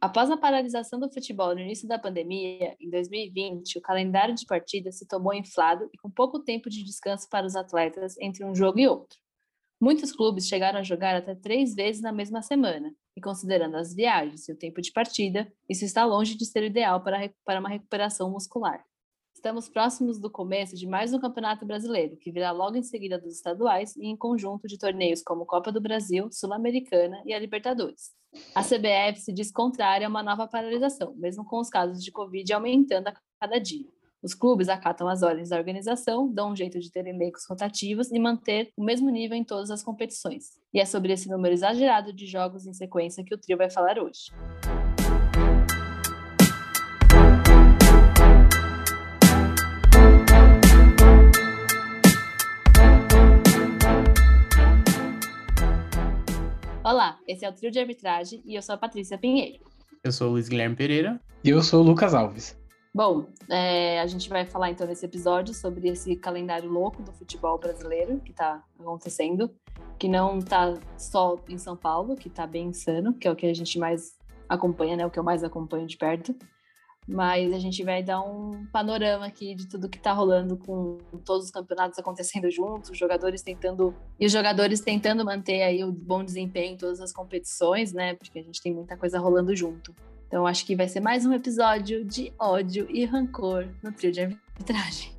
Após a paralisação do futebol no início da pandemia, em 2020, o calendário de partidas se tomou inflado e com pouco tempo de descanso para os atletas entre um jogo e outro. Muitos clubes chegaram a jogar até três vezes na mesma semana, e considerando as viagens e o tempo de partida, isso está longe de ser ideal para, para uma recuperação muscular. Estamos próximos do começo de mais um Campeonato Brasileiro, que virá logo em seguida dos estaduais e em conjunto de torneios como Copa do Brasil, Sul-Americana e a Libertadores. A CBF se diz contrária a uma nova paralisação, mesmo com os casos de Covid aumentando a cada dia. Os clubes acatam as ordens da organização, dão um jeito de ter elencos rotativos e manter o mesmo nível em todas as competições. E é sobre esse número exagerado de jogos em sequência que o trio vai falar hoje. Olá, esse é o Trio de Arbitragem e eu sou a Patrícia Pinheiro. Eu sou o Luiz Guilherme Pereira. E eu sou o Lucas Alves. Bom, é, a gente vai falar então nesse episódio sobre esse calendário louco do futebol brasileiro que está acontecendo, que não está só em São Paulo, que está bem insano, que é o que a gente mais acompanha, né? O que eu mais acompanho de perto mas a gente vai dar um panorama aqui de tudo que está rolando com todos os campeonatos acontecendo juntos, os jogadores tentando e os jogadores tentando manter aí o bom desempenho em todas as competições, né? Porque a gente tem muita coisa rolando junto. Então acho que vai ser mais um episódio de ódio e rancor no trio de arbitragem.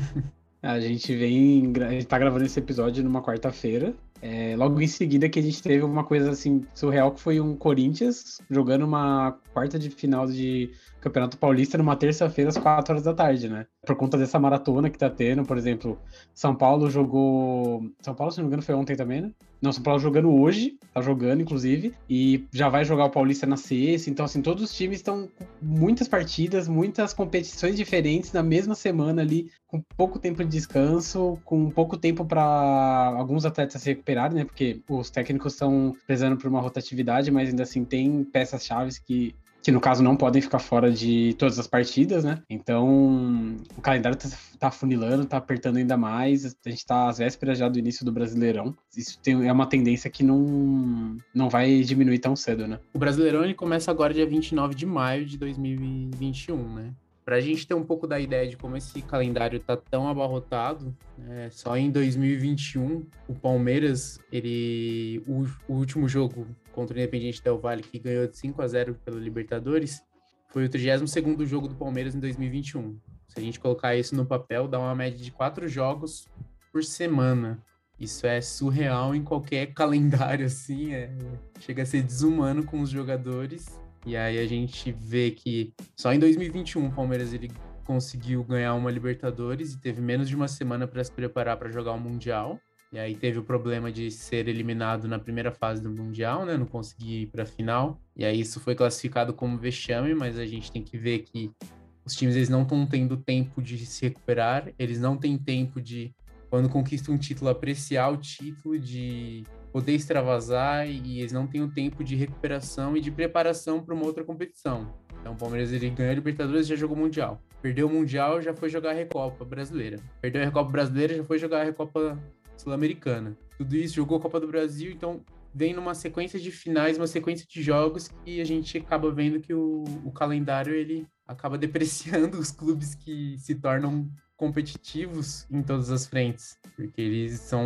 a gente vem, a gente tá gravando esse episódio numa quarta-feira. É, logo em seguida que a gente teve uma coisa assim surreal que foi um Corinthians jogando uma quarta de final de Campeonato Paulista numa terça-feira às quatro horas da tarde, né? Por conta dessa maratona que tá tendo, por exemplo, São Paulo jogou. São Paulo, se não me engano, foi ontem também, né? Não, São Paulo jogando hoje, tá jogando, inclusive, e já vai jogar o Paulista na sexta. Então, assim, todos os times estão com muitas partidas, muitas competições diferentes na mesma semana ali, com pouco tempo de descanso, com pouco tempo para alguns atletas se recuperarem, né? Porque os técnicos estão prezando por uma rotatividade, mas ainda assim tem peças-chave que que no caso não podem ficar fora de todas as partidas, né? Então o calendário tá, tá funilando, tá apertando ainda mais. A gente tá às vésperas já do início do Brasileirão. Isso tem, é uma tendência que não, não vai diminuir tão cedo, né? O Brasileirão ele começa agora dia 29 de maio de 2021, né? Para a gente ter um pouco da ideia de como esse calendário está tão abarrotado, né, só em 2021 o Palmeiras, ele o, o, último jogo contra o Independiente Del Valle que ganhou de 5 a 0 pela Libertadores, foi o 32º jogo do Palmeiras em 2021. Se a gente colocar isso no papel, dá uma média de quatro jogos por semana. Isso é surreal em qualquer calendário assim, é, chega a ser desumano com os jogadores e aí a gente vê que só em 2021 o Palmeiras ele conseguiu ganhar uma Libertadores e teve menos de uma semana para se preparar para jogar o Mundial. E aí teve o problema de ser eliminado na primeira fase do Mundial, né? Não conseguir ir para a final. E aí isso foi classificado como vexame, mas a gente tem que ver que os times eles não estão tendo tempo de se recuperar, eles não têm tempo de quando conquistam um título apreciar o título, de poder extravasar e eles não têm o tempo de recuperação e de preparação para uma outra competição. Então o Palmeiras ele ganhou a Libertadores e já jogou Mundial. Perdeu o Mundial, já foi jogar a Recopa Brasileira. Perdeu a Recopa Brasileira, já foi jogar a Recopa Sul-Americana. Tudo isso jogou a Copa do Brasil, então vem numa sequência de finais, uma sequência de jogos e a gente acaba vendo que o, o calendário ele acaba depreciando os clubes que se tornam competitivos em todas as frentes, porque eles são,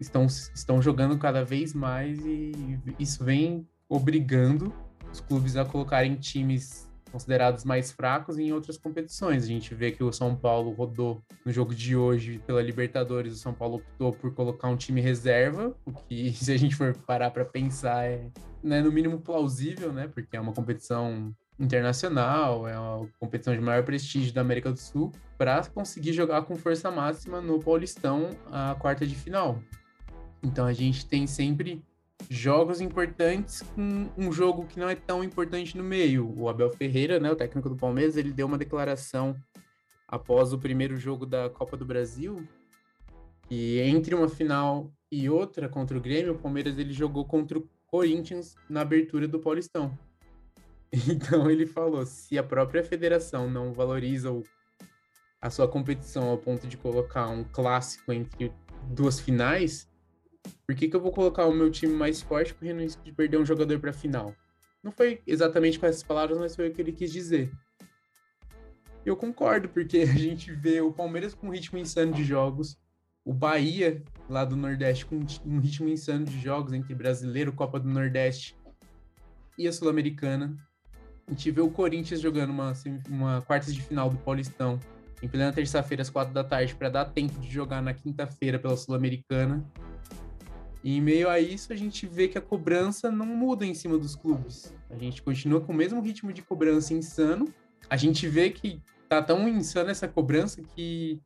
estão, estão jogando cada vez mais e isso vem obrigando os clubes a colocarem times considerados mais fracos em outras competições. A gente vê que o São Paulo rodou no jogo de hoje pela Libertadores, o São Paulo optou por colocar um time reserva, o que, se a gente for parar para pensar, é né, no mínimo plausível, né? Porque é uma competição internacional, é uma competição de maior prestígio da América do Sul, para conseguir jogar com força máxima no Paulistão a quarta de final. Então a gente tem sempre jogos importantes com um jogo que não é tão importante no meio. O Abel Ferreira, né, o técnico do Palmeiras, ele deu uma declaração após o primeiro jogo da Copa do Brasil e entre uma final e outra contra o Grêmio, o Palmeiras ele jogou contra o Corinthians na abertura do Paulistão. Então ele falou: se a própria federação não valoriza a sua competição ao ponto de colocar um clássico entre duas finais, por que, que eu vou colocar o meu time mais forte correndo risco de perder um jogador para a final? Não foi exatamente com essas palavras, mas foi o que ele quis dizer. Eu concordo, porque a gente vê o Palmeiras com um ritmo insano de jogos, o Bahia, lá do Nordeste, com um ritmo insano de jogos entre brasileiro, Copa do Nordeste e a Sul-Americana. A gente vê o Corinthians jogando uma, uma quartas de final do Paulistão em plena terça-feira, às quatro da tarde, para dar tempo de jogar na quinta-feira pela Sul-Americana. E em meio a isso, a gente vê que a cobrança não muda em cima dos clubes. A gente continua com o mesmo ritmo de cobrança insano. A gente vê que tá tão insana essa cobrança que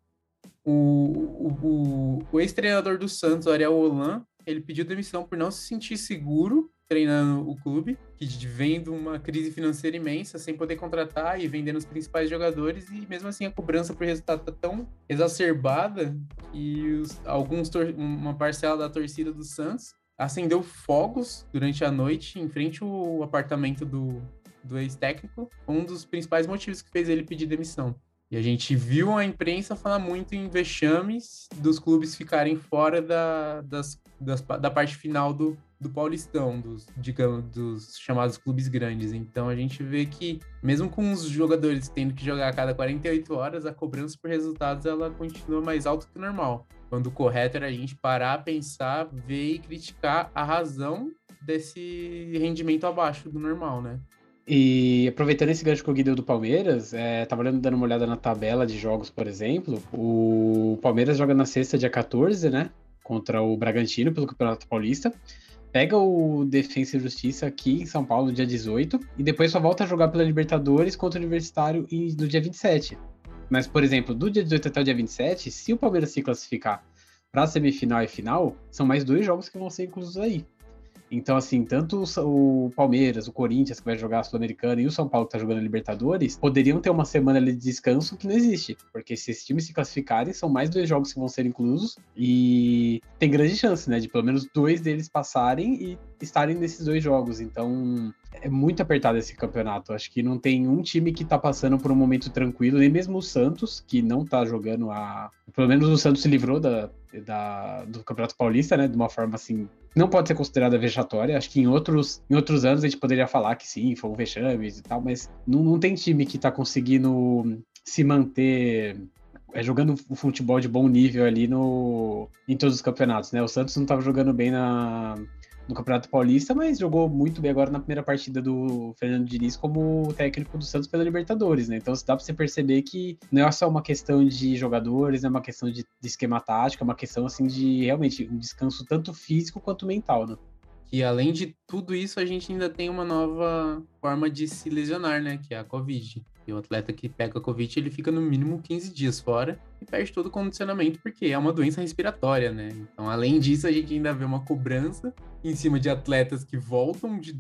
o, o, o, o ex-treinador do Santos, Ariel Holan, ele pediu demissão por não se sentir seguro treinando o clube, que vem de uma crise financeira imensa, sem poder contratar e vendendo os principais jogadores, e mesmo assim a cobrança por resultado tá tão exacerbada que os, alguns uma parcela da torcida do Santos acendeu fogos durante a noite em frente ao apartamento do, do ex-técnico, um dos principais motivos que fez ele pedir demissão. E a gente viu a imprensa falar muito em vexames dos clubes ficarem fora da, das, das, da parte final do, do Paulistão, dos, digamos, dos chamados clubes grandes. Então a gente vê que, mesmo com os jogadores tendo que jogar a cada 48 horas, a cobrança por resultados ela continua mais alta que o normal. Quando o correto era a gente parar, pensar, ver e criticar a razão desse rendimento abaixo do normal, né? E aproveitando esse gancho que o Gui deu do Palmeiras, é, tava dando uma olhada na tabela de jogos, por exemplo. O Palmeiras joga na sexta, dia 14, né? Contra o Bragantino pelo Campeonato Paulista. Pega o Defensa e Justiça aqui em São Paulo, dia 18, e depois só volta a jogar pela Libertadores contra o Universitário no dia 27. Mas, por exemplo, do dia 18 até o dia 27, se o Palmeiras se classificar para semifinal e final, são mais dois jogos que vão ser inclusos aí. Então, assim, tanto o Palmeiras, o Corinthians, que vai jogar a Sul-Americana, e o São Paulo, que tá jogando a Libertadores, poderiam ter uma semana de descanso que não existe. Porque se esses times se classificarem, são mais dois jogos que vão ser inclusos. E tem grande chance, né, de pelo menos dois deles passarem e estarem nesses dois jogos. Então, é muito apertado esse campeonato. Acho que não tem um time que tá passando por um momento tranquilo, nem mesmo o Santos, que não tá jogando a. Pelo menos o Santos se livrou da, da, do Campeonato Paulista, né? De uma forma assim. Não pode ser considerada vexatória. Acho que em outros, em outros anos a gente poderia falar que sim, foi um vexame e tal, mas não, não tem time que tá conseguindo se manter é, jogando o futebol de bom nível ali no, em todos os campeonatos, né? O Santos não estava jogando bem na, no Campeonato Paulista, mas jogou muito bem agora na primeira partida do Fernando Diniz como técnico do Santos pela Libertadores, né? Então dá para você perceber que não é só uma questão de jogadores, é uma questão de, de esquema tático, é uma questão assim de realmente um descanso tanto físico quanto mental, né? E além de tudo isso, a gente ainda tem uma nova forma de se lesionar, né? Que é a Covid. E o atleta que pega a Covid, ele fica no mínimo 15 dias fora e perde todo o condicionamento, porque é uma doença respiratória, né? Então, além disso, a gente ainda vê uma cobrança em cima de atletas que voltam de,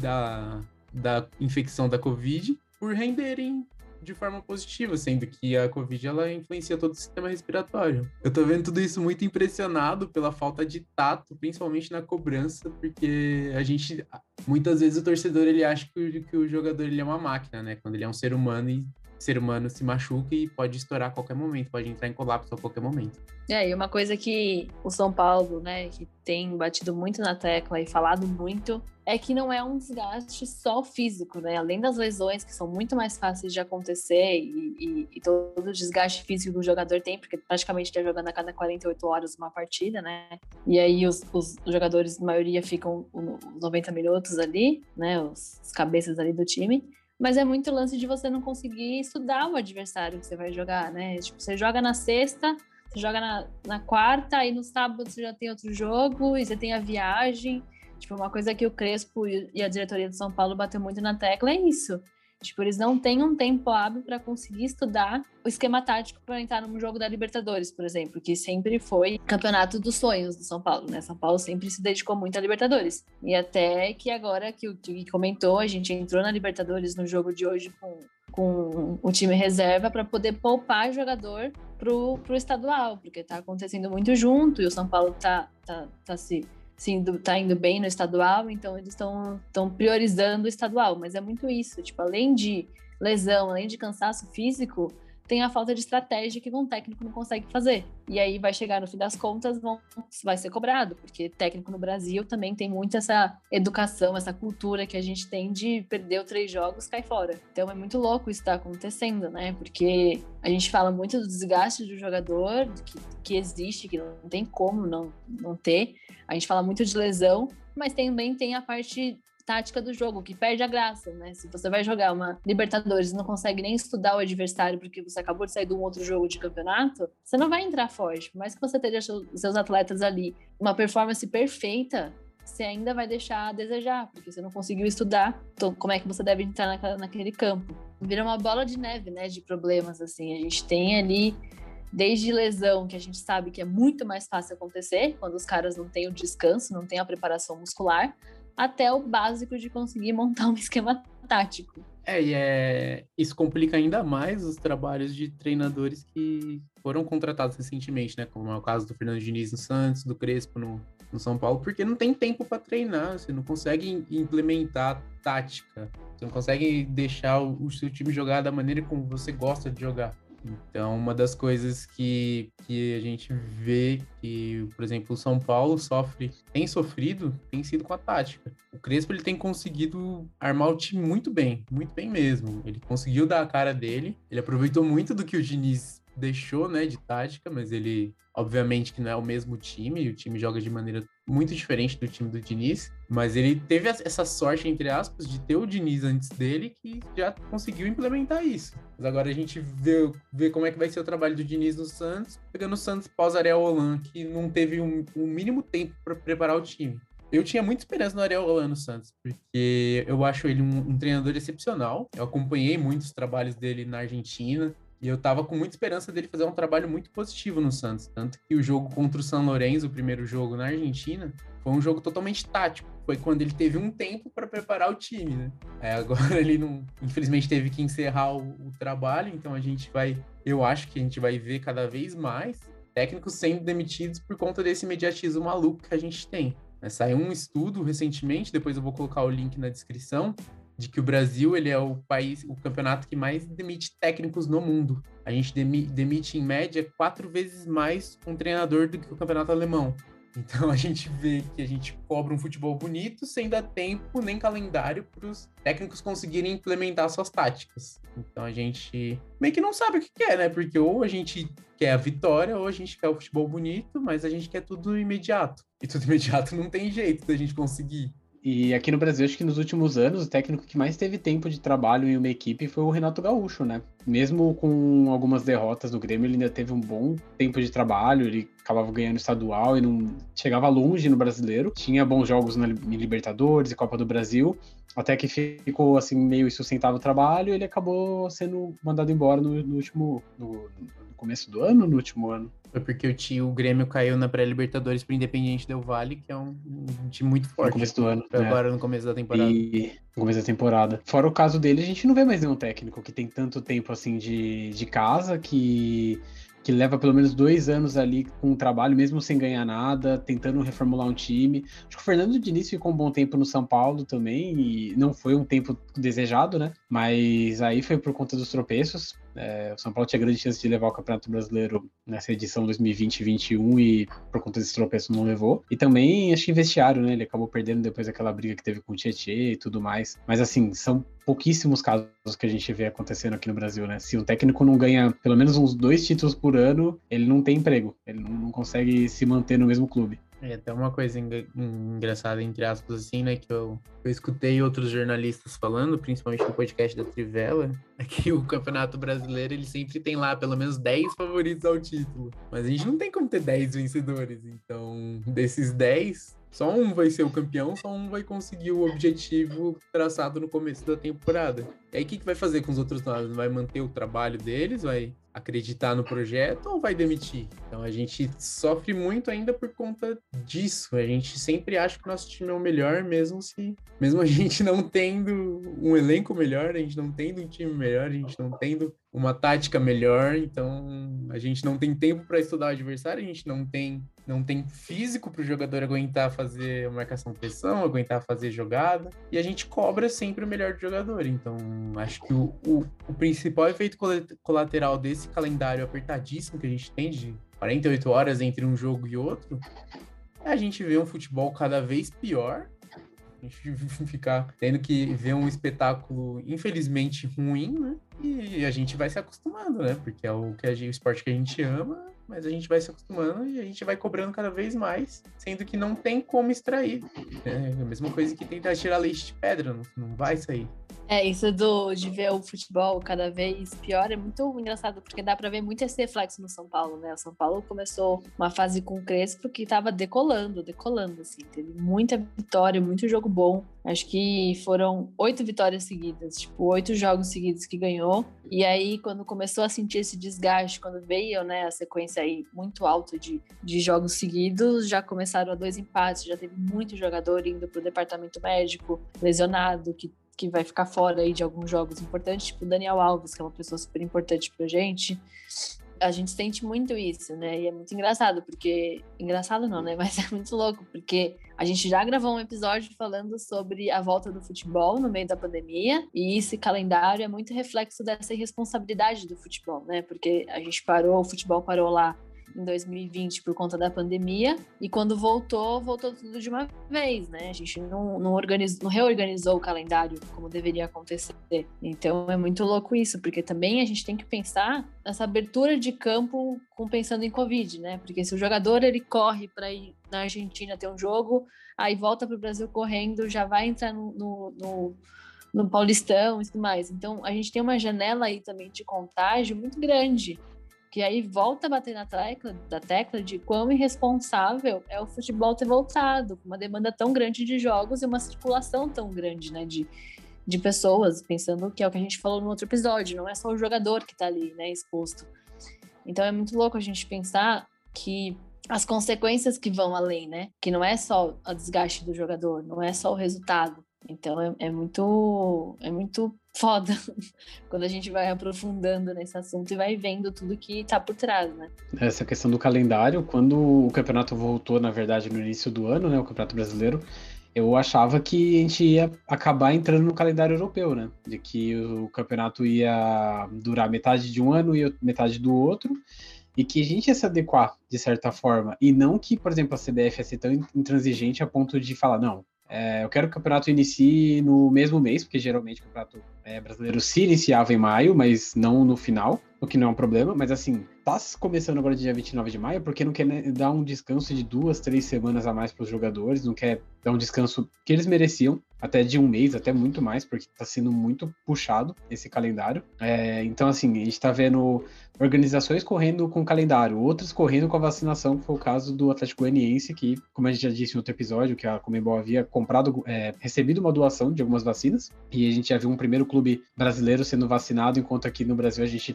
da, da infecção da Covid por renderem de forma positiva, sendo que a Covid ela influencia todo o sistema respiratório. Eu tô vendo tudo isso muito impressionado pela falta de tato, principalmente na cobrança, porque a gente muitas vezes o torcedor ele acha que o, que o jogador ele é uma máquina, né? Quando ele é um ser humano e ser humano se machuca e pode estourar a qualquer momento, pode entrar em colapso a qualquer momento. É, e uma coisa que o São Paulo, né, que tem batido muito na tecla e falado muito, é que não é um desgaste só físico, né? Além das lesões, que são muito mais fáceis de acontecer e, e, e todo o desgaste físico que o jogador tem, porque praticamente está jogando a cada 48 horas uma partida, né? E aí os, os jogadores, maioria, ficam os 90 minutos ali, né? Os, os cabeças ali do time mas é muito lance de você não conseguir estudar o adversário que você vai jogar, né? Tipo, você joga na sexta, você joga na, na quarta, aí no sábado você já tem outro jogo, e você tem a viagem. Tipo, uma coisa que o Crespo e a diretoria de São Paulo bateu muito na tecla é isso. Tipo, eles não têm um tempo hábil para conseguir estudar o esquema tático para entrar num jogo da Libertadores, por exemplo, que sempre foi campeonato dos sonhos do São Paulo, né? São Paulo sempre se dedicou muito à Libertadores. E até que agora que o Gui comentou, a gente entrou na Libertadores no jogo de hoje com, com o time reserva para poder poupar jogador pro, pro estadual, porque tá acontecendo muito junto e o São Paulo tá, tá, tá se sim, tá indo bem no estadual, então eles estão priorizando o estadual, mas é muito isso, tipo, além de lesão, além de cansaço físico, tem a falta de estratégia que um técnico não consegue fazer. E aí vai chegar no fim das contas, vão, vai ser cobrado, porque técnico no Brasil também tem muito essa educação, essa cultura que a gente tem de perder os três jogos, cai fora. Então é muito louco isso estar tá acontecendo, né? Porque a gente fala muito do desgaste do jogador, que, que existe, que não tem como não, não ter. A gente fala muito de lesão, mas também tem a parte tática do jogo, que perde a graça, né? Se você vai jogar uma Libertadores e não consegue nem estudar o adversário porque você acabou de sair de um outro jogo de campeonato, você não vai entrar forte. Por mais que você tenha seus atletas ali uma performance perfeita, você ainda vai deixar a desejar, porque você não conseguiu estudar então, como é que você deve entrar naquele campo. Vira uma bola de neve, né, de problemas, assim. A gente tem ali desde lesão, que a gente sabe que é muito mais fácil acontecer quando os caras não têm o descanso, não têm a preparação muscular, até o básico de conseguir montar um esquema tático. É, e é... isso complica ainda mais os trabalhos de treinadores que foram contratados recentemente, né? Como é o caso do Fernando Diniz no Santos, do Crespo no, no São Paulo, porque não tem tempo para treinar, você não consegue implementar tática, você não consegue deixar o, o seu time jogar da maneira como você gosta de jogar. Então, uma das coisas que, que a gente vê que, por exemplo, o São Paulo sofre, tem sofrido, tem sido com a tática. O Crespo ele tem conseguido armar o time muito bem, muito bem mesmo. Ele conseguiu dar a cara dele, ele aproveitou muito do que o Diniz deixou, né, de tática, mas ele, obviamente, que não é o mesmo time, o time joga de maneira muito diferente do time do Diniz, mas ele teve essa sorte, entre aspas, de ter o Diniz antes dele, que já conseguiu implementar isso. Mas agora a gente vê, vê como é que vai ser o trabalho do Diniz no Santos, pegando o Santos pós-Ariel Holan, que não teve um, um mínimo tempo para preparar o time. Eu tinha muita esperança no Ariel Holan no Santos, porque eu acho ele um, um treinador excepcional. Eu acompanhei muitos trabalhos dele na Argentina, e eu tava com muita esperança dele fazer um trabalho muito positivo no Santos. Tanto que o jogo contra o San Lorenzo, o primeiro jogo na Argentina, foi um jogo totalmente tático. Foi quando ele teve um tempo para preparar o time, né? É, agora ele não, infelizmente, teve que encerrar o, o trabalho, então a gente vai, eu acho que a gente vai ver cada vez mais técnicos sendo demitidos por conta desse imediatismo maluco que a gente tem. É, saiu um estudo recentemente, depois eu vou colocar o link na descrição, de que o Brasil ele é o país, o campeonato que mais demite técnicos no mundo. A gente demite em média quatro vezes mais um treinador do que o campeonato alemão. Então a gente vê que a gente cobra um futebol bonito sem dar tempo nem calendário para os técnicos conseguirem implementar suas táticas. Então a gente meio que não sabe o que quer, né? Porque ou a gente quer a vitória ou a gente quer o futebol bonito, mas a gente quer tudo imediato. E tudo imediato não tem jeito da gente conseguir. E aqui no Brasil, acho que nos últimos anos, o técnico que mais teve tempo de trabalho em uma equipe foi o Renato Gaúcho, né? Mesmo com algumas derrotas do Grêmio, ele ainda teve um bom tempo de trabalho, ele acabava ganhando estadual e não chegava longe no brasileiro. Tinha bons jogos na Libertadores e Copa do Brasil, até que ficou assim meio insustentável o trabalho ele acabou sendo mandado embora no, no último. No, no começo do ano no último ano? Foi porque o, tio, o Grêmio caiu na pré-Libertadores pro Independiente Del Vale, que é um, um time muito forte. No começo do ano. Foi né? agora no começo da temporada. E no começo da temporada. Fora o caso dele, a gente não vê mais nenhum técnico que tem tanto tempo assim de, de casa, que que leva pelo menos dois anos ali com o trabalho, mesmo sem ganhar nada, tentando reformular um time. Acho que o Fernando Diniz ficou um bom tempo no São Paulo também, e não foi um tempo desejado, né? Mas aí foi por conta dos tropeços. É, o São Paulo tinha grande chance de levar o Campeonato Brasileiro nessa edição 2020-21 e por conta desse tropeço não levou. E também acho que vestiário, né? Ele acabou perdendo depois daquela briga que teve com o Tietchan e tudo mais. Mas assim, são pouquíssimos casos que a gente vê acontecendo aqui no Brasil, né? Se um técnico não ganha pelo menos uns dois títulos por ano, ele não tem emprego, ele não consegue se manter no mesmo clube. É até uma coisa engraçada, entre aspas, assim, né? Que eu, eu escutei outros jornalistas falando, principalmente no podcast da Trivela, é que o Campeonato Brasileiro ele sempre tem lá pelo menos 10 favoritos ao título. Mas a gente não tem como ter 10 vencedores. Então, desses 10, só um vai ser o campeão, só um vai conseguir o objetivo traçado no começo da temporada. E aí, o que, que vai fazer com os outros lados? Vai manter o trabalho deles? Vai acreditar no projeto ou vai demitir? Então a gente sofre muito ainda por conta disso. A gente sempre acha que o nosso time é o melhor, mesmo se mesmo a gente não tendo um elenco melhor, a gente não tendo um time melhor, a gente não tendo uma tática melhor, então a gente não tem tempo para estudar o adversário, a gente não tem não tem físico para o jogador aguentar fazer marcação pressão, aguentar fazer jogada, e a gente cobra sempre o melhor do jogador. Então, acho que o, o, o principal efeito colateral desse calendário apertadíssimo que a gente tem de 48 horas entre um jogo e outro é a gente ver um futebol cada vez pior a gente ficar tendo que ver um espetáculo infelizmente ruim, né? E a gente vai se acostumando, né? Porque é o que a o esporte que a gente ama, mas a gente vai se acostumando e a gente vai cobrando cada vez mais, sendo que não tem como extrair. É a mesma coisa que tentar tirar leite de pedra, não, não vai sair. É, isso do, de ver o futebol cada vez pior é muito engraçado, porque dá para ver muito esse reflexo no São Paulo, né? O São Paulo começou uma fase com o Crespo que tava decolando, decolando, assim. Teve muita vitória, muito jogo bom. Acho que foram oito vitórias seguidas, tipo, oito jogos seguidos que ganhou. E aí, quando começou a sentir esse desgaste, quando veio, né, a sequência aí muito alta de, de jogos seguidos, já começaram a dois empates, já teve muito jogador indo pro departamento médico, lesionado, que que vai ficar fora aí de alguns jogos importantes, tipo o Daniel Alves, que é uma pessoa super importante pra gente. A gente sente muito isso, né? E é muito engraçado, porque. Engraçado não, né? Mas é muito louco, porque a gente já gravou um episódio falando sobre a volta do futebol no meio da pandemia, e esse calendário é muito reflexo dessa irresponsabilidade do futebol, né? Porque a gente parou, o futebol parou lá em 2020 por conta da pandemia, e quando voltou, voltou tudo de uma vez, né? A gente não, não, organizou, não reorganizou o calendário como deveria acontecer. Então é muito louco isso, porque também a gente tem que pensar nessa abertura de campo com pensando em Covid, né? Porque se o jogador ele corre para ir na Argentina ter um jogo, aí volta para o Brasil correndo, já vai entrar no, no, no no Paulistão e tudo mais. Então, a gente tem uma janela aí também de contágio muito grande que aí volta a bater na tecla, da tecla de quão irresponsável é o futebol ter voltado, com uma demanda tão grande de jogos e uma circulação tão grande, né, de, de pessoas, pensando que é o que a gente falou no outro episódio, não é só o jogador que está ali, né, exposto. Então é muito louco a gente pensar que as consequências que vão além, né, que não é só o desgaste do jogador, não é só o resultado. Então é, é muito é muito foda quando a gente vai aprofundando nesse assunto e vai vendo tudo que tá por trás, né? Essa questão do calendário, quando o campeonato voltou, na verdade, no início do ano, né, o Campeonato Brasileiro, eu achava que a gente ia acabar entrando no calendário europeu, né? De que o campeonato ia durar metade de um ano e metade do outro, e que a gente ia se adequar de certa forma, e não que, por exemplo, a CBF ia ser tão intransigente a ponto de falar, não, é, eu quero que o campeonato inicie no mesmo mês, porque geralmente o campeonato é, brasileiro se iniciava em maio, mas não no final, o que não é um problema. Mas assim, tá começando agora dia 29 de maio, porque não quer dar um descanso de duas, três semanas a mais para os jogadores, não quer dar um descanso que eles mereciam, até de um mês, até muito mais, porque está sendo muito puxado esse calendário. É, então, assim, a gente está vendo organizações correndo com o calendário, outras correndo com a vacinação, que foi o caso do Atlético Goianiense, que, como a gente já disse em outro episódio, que a Comebol havia comprado, é, recebido uma doação de algumas vacinas, e a gente já viu um primeiro clube brasileiro sendo vacinado, enquanto aqui no Brasil a gente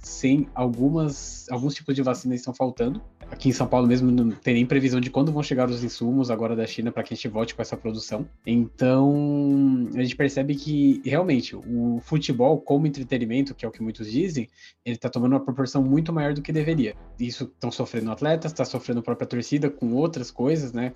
sem algumas, alguns tipos de vacinas que estão faltando. Aqui em São Paulo mesmo não tem nem previsão de quando vão chegar os insumos agora da China para que a gente volte com essa produção. Então, a gente percebe que realmente o futebol como entretenimento, que é o que muitos dizem, ele está tomando uma proporção muito maior do que deveria. Isso estão sofrendo atletas, está sofrendo a própria torcida com outras coisas, né?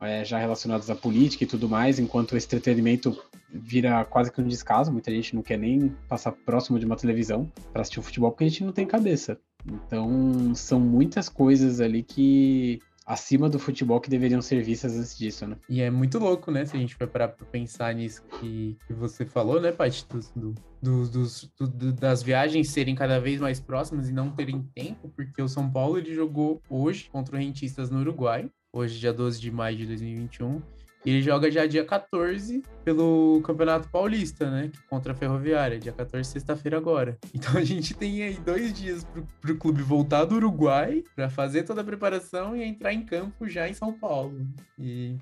É, já relacionadas à política e tudo mais, enquanto o entretenimento vira quase que um descaso. Muita gente não quer nem passar próximo de uma televisão para assistir o futebol porque a gente não tem cabeça. Então, são muitas coisas ali que acima do futebol que deveriam ser vistas antes disso, né? E é muito louco, né? Se a gente for parar pra pensar nisso que, que você falou, né, Paty? Do, do, dos, do, das viagens serem cada vez mais próximas e não terem tempo, porque o São Paulo ele jogou hoje contra o Rentistas no Uruguai, hoje, dia 12 de maio de 2021, ele joga já dia 14 pelo Campeonato Paulista, né? Contra a Ferroviária, dia 14, sexta-feira agora. Então a gente tem aí dois dias pro, pro clube voltar do Uruguai para fazer toda a preparação e entrar em campo já em São Paulo. E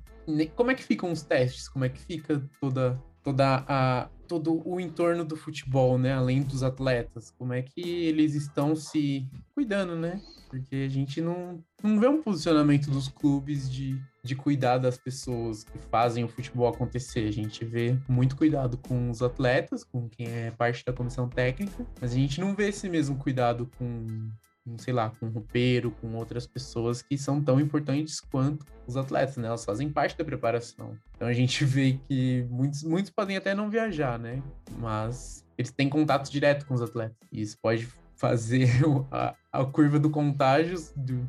como é que ficam os testes? Como é que fica toda, toda a, todo o entorno do futebol, né? Além dos atletas, como é que eles estão se cuidando, né? Porque a gente não, não vê um posicionamento dos clubes de, de cuidar das pessoas que fazem o futebol acontecer. A gente vê muito cuidado com os atletas, com quem é parte da comissão técnica, mas a gente não vê esse mesmo cuidado com sei lá, com o roupeiro, com outras pessoas que são tão importantes quanto os atletas, né? Elas fazem parte da preparação. Então a gente vê que muitos, muitos podem até não viajar, né? Mas eles têm contato direto com os atletas. E isso pode fazer a, a curva do contágio do,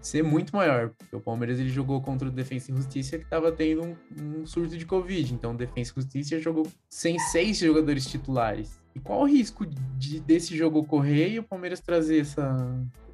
ser muito maior. Porque o Palmeiras ele jogou contra o Defensa e Justiça que estava tendo um, um, surto de Covid. Então o Defensa e Justiça jogou sem seis jogadores titulares. E qual o risco de, desse jogo ocorrer e o Palmeiras trazer essa,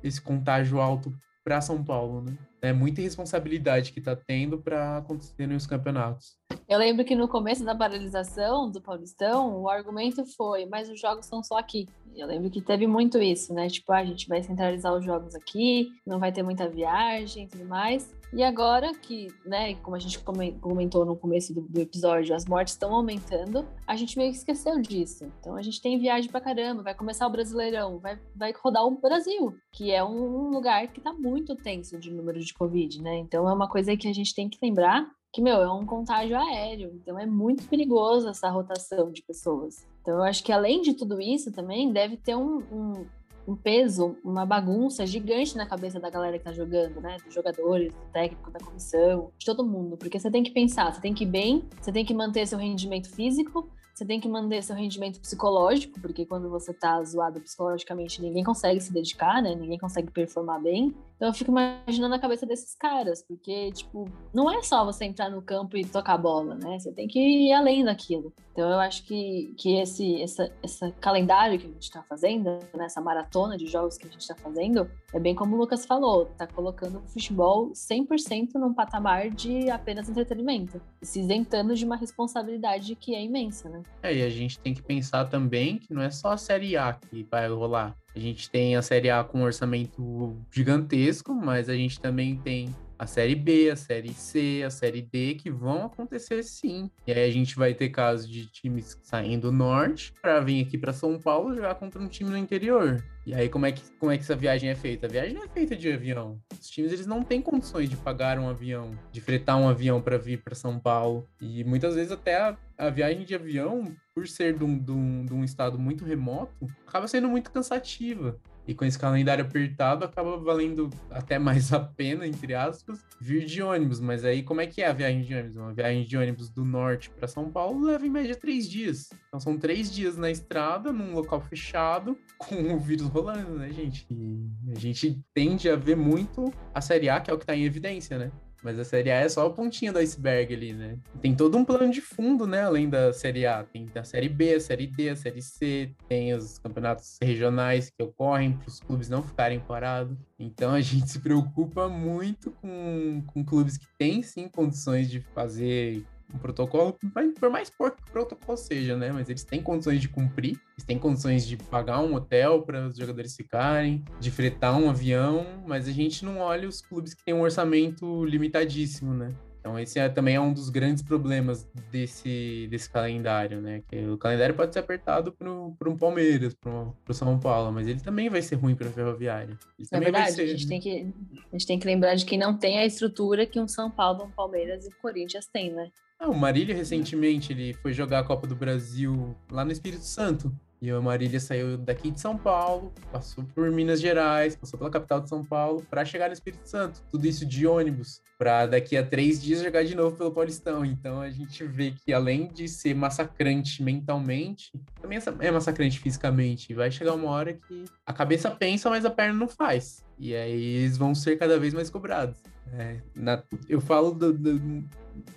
esse contágio alto para São Paulo, né? É muita responsabilidade que está tendo para acontecer nos campeonatos. Eu lembro que no começo da paralisação do Paulistão, o argumento foi: mas os jogos são só aqui. Eu lembro que teve muito isso, né? Tipo, ah, a gente vai centralizar os jogos aqui, não vai ter muita viagem e tudo mais. E agora que, né, como a gente comentou no começo do, do episódio, as mortes estão aumentando, a gente meio que esqueceu disso. Então a gente tem viagem pra caramba, vai começar o Brasileirão, vai, vai rodar o Brasil, que é um lugar que tá muito tenso de número de Covid, né? Então é uma coisa que a gente tem que lembrar que, meu, é um contágio aéreo, então é muito perigoso essa rotação de pessoas. Então eu acho que além de tudo isso também deve ter um, um, um peso, uma bagunça gigante na cabeça da galera que tá jogando, né? Dos jogadores, do técnico, da comissão, de todo mundo. Porque você tem que pensar, você tem que ir bem, você tem que manter seu rendimento físico, você tem que manter seu rendimento psicológico, porque quando você tá zoado psicologicamente, ninguém consegue se dedicar, né? Ninguém consegue performar bem. Então eu fico imaginando a cabeça desses caras, porque, tipo, não é só você entrar no campo e tocar bola, né? Você tem que ir além daquilo. Então eu acho que, que esse essa, esse calendário que a gente está fazendo, né? essa maratona de jogos que a gente está fazendo, é bem como o Lucas falou, tá colocando o futebol 100% num patamar de apenas entretenimento, se isentando de uma responsabilidade que é imensa, né? É, e a gente tem que pensar também que não é só a Série A que vai rolar. A gente tem a Série A com um orçamento gigantesco, mas a gente também tem a Série B, a Série C, a Série D, que vão acontecer sim. E aí a gente vai ter casos de times saindo do norte para vir aqui para São Paulo jogar contra um time no interior. E aí como é que como é que essa viagem é feita? A viagem é feita de avião. Os times eles não têm condições de pagar um avião, de fretar um avião para vir para São Paulo. E muitas vezes até a, a viagem de avião, por ser de um, de, um, de um estado muito remoto, acaba sendo muito cansativa. E com esse calendário apertado, acaba valendo até mais a pena, entre aspas, vir de ônibus. Mas aí, como é que é a viagem de ônibus? Uma viagem de ônibus do norte para São Paulo leva em média três dias. Então são três dias na estrada, num local fechado, com o vírus rolando, né, gente? E a gente tende a ver muito a Série A, que é o que está em evidência, né? Mas a Série A é só a pontinha do iceberg ali, né? Tem todo um plano de fundo, né? Além da Série A. Tem a Série B, a Série D, a Série C, tem os campeonatos regionais que ocorrem para os clubes não ficarem parados. Então a gente se preocupa muito com, com clubes que têm sim condições de fazer um protocolo, por mais porco que o protocolo seja, né? Mas eles têm condições de cumprir, eles têm condições de pagar um hotel para os jogadores ficarem, de fretar um avião, mas a gente não olha os clubes que têm um orçamento limitadíssimo, né? Então esse é, também é um dos grandes problemas desse, desse calendário, né? Que o calendário pode ser apertado para um Palmeiras, para o São Paulo, mas ele também vai ser ruim para a Ferroviária. Na verdade, ser... a, gente tem que, a gente tem que lembrar de que não tem a estrutura que um São Paulo, um Palmeiras e o Corinthians têm, né? Ah, o Marília recentemente ele foi jogar a Copa do Brasil lá no Espírito Santo. E o Marília saiu daqui de São Paulo, passou por Minas Gerais, passou pela capital de São Paulo, para chegar no Espírito Santo. Tudo isso de ônibus, para daqui a três dias jogar de novo pelo Paulistão. Então a gente vê que além de ser massacrante mentalmente, também é massacrante fisicamente. Vai chegar uma hora que a cabeça pensa, mas a perna não faz. E aí eles vão ser cada vez mais cobrados. É, na, eu falo do, do,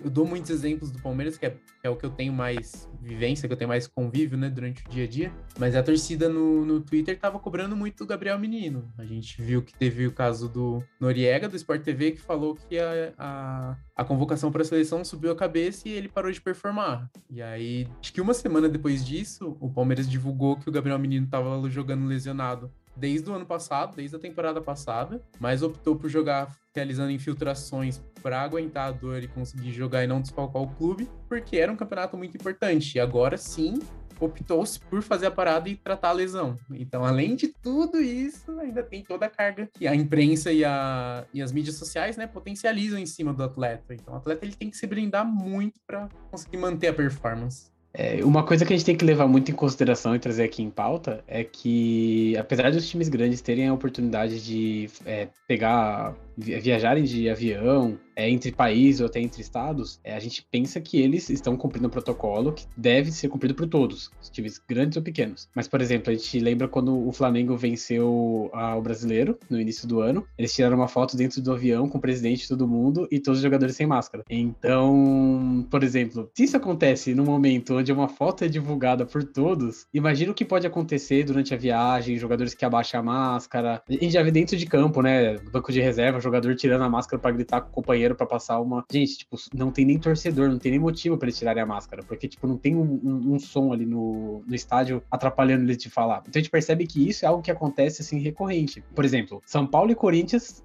eu dou muitos exemplos do Palmeiras, que é, é, o que eu tenho mais vivência, que eu tenho mais convívio, né, durante o dia a dia. Mas a torcida no, no Twitter tava cobrando muito do Gabriel Menino. A gente viu que teve o caso do Noriega, do Sport TV, que falou que a, a, a convocação para a seleção subiu a cabeça e ele parou de performar. E aí, acho que uma semana depois disso, o Palmeiras divulgou que o Gabriel Menino tava jogando lesionado desde o ano passado, desde a temporada passada, mas optou por jogar realizando infiltrações para aguentar a dor e conseguir jogar e não desfalcar o clube, porque era um campeonato muito importante. E agora sim, optou-se por fazer a parada e tratar a lesão. Então, além de tudo isso, ainda tem toda a carga que a imprensa e, a, e as mídias sociais, né, potencializam em cima do atleta. Então, o atleta ele tem que se blindar muito para conseguir manter a performance. É, uma coisa que a gente tem que levar muito em consideração e trazer aqui em pauta é que, apesar dos times grandes terem a oportunidade de é, pegar viajarem de avião é, entre países ou até entre estados, é, a gente pensa que eles estão cumprindo um protocolo que deve ser cumprido por todos, times grandes ou pequenos. Mas, por exemplo, a gente lembra quando o Flamengo venceu a, o brasileiro no início do ano, eles tiraram uma foto dentro do avião com o presidente, todo mundo e todos os jogadores sem máscara. Então, por exemplo, se isso acontece no momento onde uma foto é divulgada por todos, imagina o que pode acontecer durante a viagem, jogadores que abaixam a máscara. Gente já vê dentro de campo, né? Banco de reserva, jogador tirando a máscara para gritar com o companheiro para passar uma. Gente, tipo, não tem nem torcedor, não tem nem motivo para eles tirarem a máscara, porque, tipo, não tem um, um, um, som ali no, no estádio atrapalhando eles de falar. Então a gente percebe que isso é algo que acontece, assim, recorrente. Por exemplo, São Paulo e Corinthians,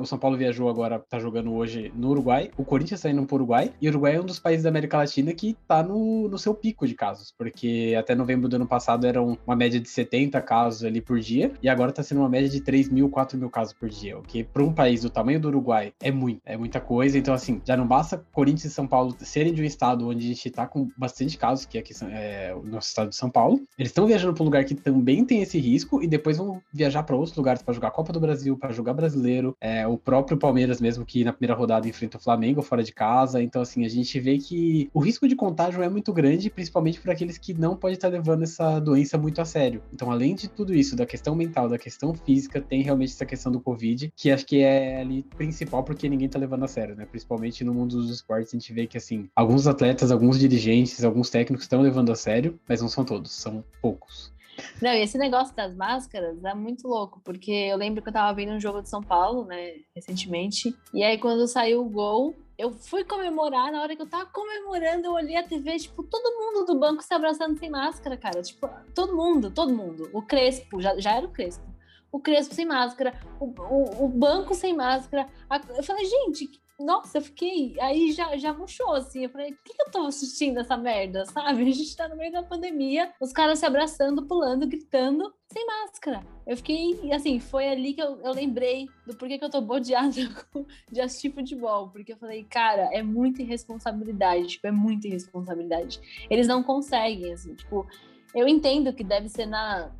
o São Paulo viajou agora, tá jogando hoje no Uruguai, o Corinthians tá indo pro Uruguai, e o Uruguai é um dos países da América Latina que tá no, no seu pico de casos, porque até novembro do ano passado eram uma média de 70 casos ali por dia, e agora tá sendo uma média de 3 mil, 4 mil casos por dia, o que para um país do tamanho do Uruguai é muito, é muita coisa. Então, assim, já não basta Corinthians e São Paulo serem de um estado onde a gente tá com bastante casos, que é aqui é o nosso estado de São Paulo. Eles estão viajando para um lugar que também tem esse risco e depois vão viajar para outros lugares para jogar Copa do Brasil, para jogar brasileiro. É, o próprio Palmeiras, mesmo que na primeira rodada enfrenta o Flamengo fora de casa. Então, assim, a gente vê que o risco de contágio é muito grande, principalmente para aqueles que não podem estar levando essa doença muito a sério. Então, além de tudo isso, da questão mental, da questão física, tem realmente essa questão do Covid, que acho que é ali principal porque ninguém tá levando a sério, né? Principalmente no mundo dos esportes, a gente vê que, assim, alguns atletas, alguns dirigentes, alguns técnicos estão levando a sério, mas não são todos, são poucos. Não, e esse negócio das máscaras é muito louco, porque eu lembro que eu tava vendo um jogo de São Paulo, né, recentemente, e aí quando saiu o gol, eu fui comemorar, na hora que eu tava comemorando, eu olhei a TV, tipo, todo mundo do banco se abraçando sem máscara, cara. Tipo, todo mundo, todo mundo. O Crespo, já, já era o Crespo o Crespo sem máscara, o, o, o banco sem máscara. Eu falei, gente, nossa, eu fiquei. Aí já, já murchou, assim. Eu falei, o que, que eu tô assistindo essa merda, sabe? A gente tá no meio da pandemia, os caras se abraçando, pulando, gritando, sem máscara. Eu fiquei, assim, foi ali que eu, eu lembrei do porquê que eu tô bodeada de assistir futebol. Porque eu falei, cara, é muita irresponsabilidade, tipo, é muita irresponsabilidade. Eles não conseguem, assim, tipo. Eu entendo que deve ser na,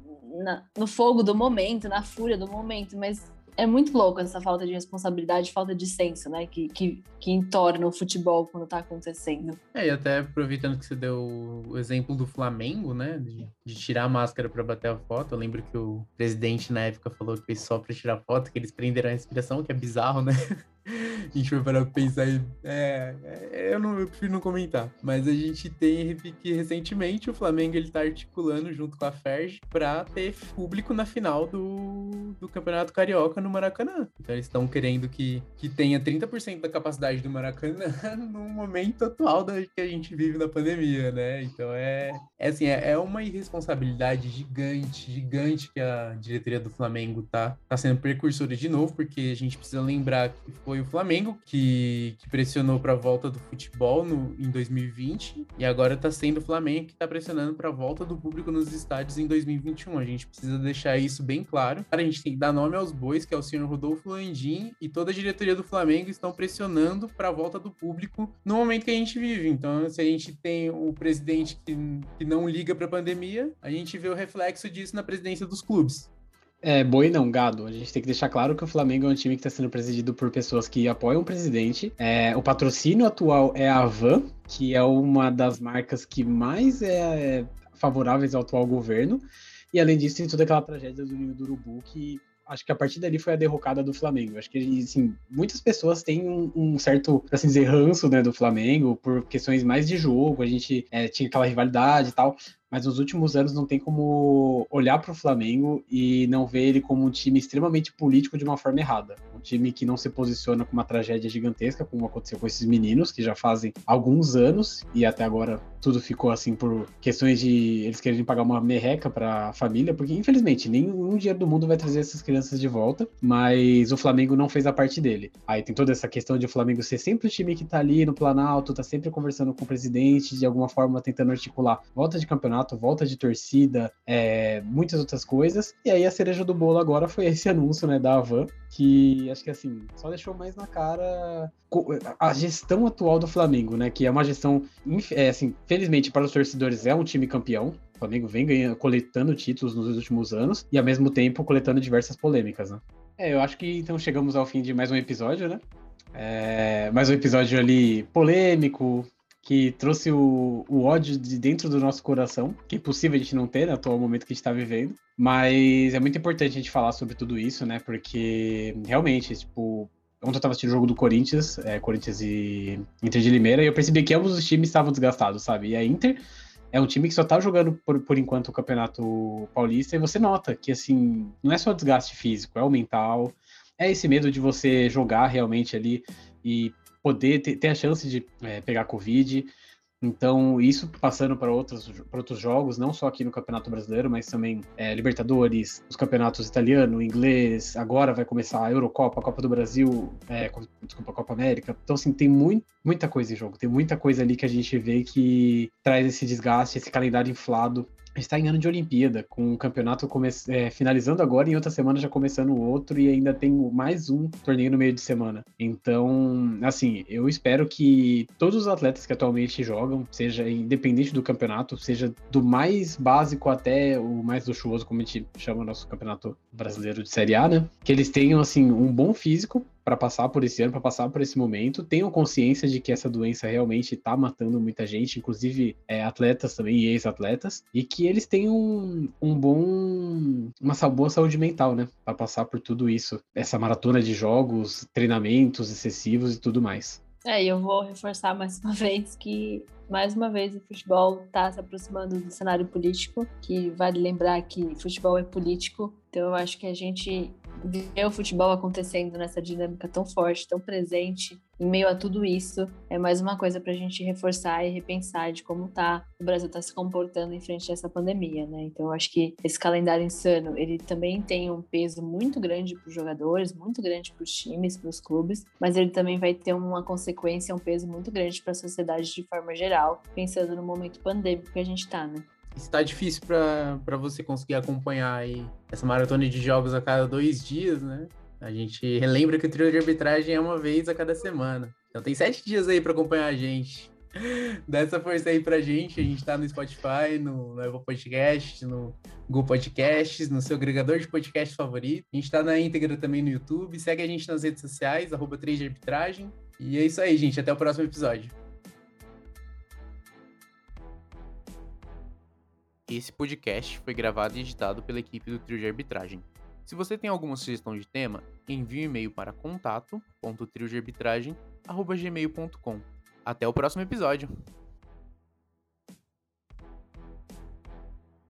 na, no fogo do momento, na fúria do momento, mas é muito louco essa falta de responsabilidade, falta de senso, né? Que, que, que entorna o futebol quando tá acontecendo. É, e até aproveitando que você deu o exemplo do Flamengo, né? De, de tirar a máscara para bater a foto. Eu lembro que o presidente na época falou que fez só para tirar foto, que eles prenderam a respiração, que é bizarro, né? a gente foi para pensar em. É, é, eu, não, eu prefiro não comentar. Mas a gente tem que recentemente o Flamengo ele tá articulando junto com a Ferg para ter público na final do, do Campeonato Carioca no Maracanã. Então eles estão querendo que, que tenha 30% da capacidade do Maracanã no momento atual da, que a gente vive na pandemia, né? Então é, é assim, é, é uma irresponsabilidade gigante, gigante que a diretoria do Flamengo tá, tá sendo precursora de novo, porque a gente precisa lembrar que foi foi o Flamengo que, que pressionou para a volta do futebol no, em 2020 e agora está sendo o Flamengo que está pressionando para a volta do público nos estádios em 2021. A gente precisa deixar isso bem claro. A gente tem que dar nome aos bois, que é o senhor Rodolfo Landim e toda a diretoria do Flamengo estão pressionando para a volta do público no momento que a gente vive. Então, se a gente tem o presidente que, que não liga para a pandemia, a gente vê o reflexo disso na presidência dos clubes. É, boi não, gado. A gente tem que deixar claro que o Flamengo é um time que está sendo presidido por pessoas que apoiam o presidente. É, o patrocínio atual é a Van, que é uma das marcas que mais é, é favoráveis ao atual governo. E além disso, tem toda aquela tragédia do Ninho do Urubu que acho que a partir dali foi a derrocada do Flamengo. Acho que, assim, muitas pessoas têm um, um certo, assim dizer, ranço, né, do Flamengo por questões mais de jogo. A gente é, tinha aquela rivalidade e tal mas nos últimos anos não tem como olhar para o Flamengo e não ver ele como um time extremamente político de uma forma errada. Um time que não se posiciona com uma tragédia gigantesca, como aconteceu com esses meninos, que já fazem alguns anos, e até agora tudo ficou assim por questões de eles querem pagar uma merreca para a família, porque infelizmente nenhum dinheiro do mundo vai trazer essas crianças de volta, mas o Flamengo não fez a parte dele. Aí tem toda essa questão de o Flamengo ser sempre o time que tá ali no Planalto, tá sempre conversando com o presidente, de alguma forma tentando articular volta de campeonato, volta de torcida, é, muitas outras coisas. E aí a cereja do bolo agora foi esse anúncio, né, da Avan, que acho que assim, só deixou mais na cara a gestão atual do Flamengo, né, que é uma gestão, é, assim, felizmente para os torcedores é um time campeão, o Flamengo vem ganhando, coletando títulos nos últimos anos e ao mesmo tempo coletando diversas polêmicas, né? É, eu acho que então chegamos ao fim de mais um episódio, né? É, mais um episódio ali polêmico, que trouxe o, o, ódio de dentro do nosso coração, que é impossível a gente não ter no atual momento que a gente está vivendo. Mas é muito importante a gente falar sobre tudo isso, né? Porque realmente, tipo, ontem eu tava assistindo o jogo do Corinthians, é, Corinthians e Inter de Limeira, e eu percebi que ambos os times estavam desgastados, sabe? E a Inter é um time que só tá jogando por, por enquanto o Campeonato Paulista, e você nota que, assim, não é só desgaste físico, é o mental, é esse medo de você jogar realmente ali e poder ter, ter a chance de é, pegar Covid. Então, isso passando para outros, para outros jogos, não só aqui no Campeonato Brasileiro, mas também é, Libertadores, os campeonatos italiano, inglês, agora vai começar a Eurocopa, a Copa do Brasil, é, desculpa, a Copa América. Então, assim, tem muito, muita coisa em jogo, tem muita coisa ali que a gente vê que traz esse desgaste, esse calendário inflado está em ano de Olimpíada, com o campeonato come... É, finalizando agora e outra semana já começando outro, e ainda tem mais um torneio no meio de semana. Então, assim, eu espero que todos os atletas que atualmente jogam, seja independente do campeonato, seja do mais básico até o mais luxuoso, como a gente chama o nosso campeonato brasileiro de Série A, né? Que eles tenham, assim, um bom físico para passar por esse ano, para passar por esse momento, tenham consciência de que essa doença realmente está matando muita gente, inclusive é, atletas também e ex-atletas, e que eles tenham um, um bom, uma boa saúde mental, né, para passar por tudo isso, essa maratona de jogos, treinamentos excessivos e tudo mais. É, e eu vou reforçar mais uma vez que mais uma vez o futebol está se aproximando do cenário político, que vale lembrar que futebol é político, então eu acho que a gente ver o futebol acontecendo nessa dinâmica tão forte, tão presente, em meio a tudo isso, é mais uma coisa para a gente reforçar e repensar de como tá o Brasil está se comportando em frente a essa pandemia, né? Então, eu acho que esse calendário insano, ele também tem um peso muito grande para os jogadores, muito grande para os times, para os clubes, mas ele também vai ter uma consequência, um peso muito grande para a sociedade de forma geral, pensando no momento pandêmico que a gente está, né? Está difícil para você conseguir acompanhar aí essa maratona de jogos a cada dois dias, né? A gente relembra que o trio de arbitragem é uma vez a cada semana. Então tem sete dias aí para acompanhar a gente. Dá essa força aí pra gente. A gente tá no Spotify, no, Apple Podcast, no Google Podcasts, no seu agregador de podcast favorito. A gente tá na íntegra também no YouTube. Segue a gente nas redes sociais, arroba 3 de arbitragem. E é isso aí, gente. Até o próximo episódio. Esse podcast foi gravado e editado pela equipe do Trio de Arbitragem. Se você tem alguma sugestão de tema, envie um e-mail para contato.triodearbitragem.gmail.com. Até o próximo episódio!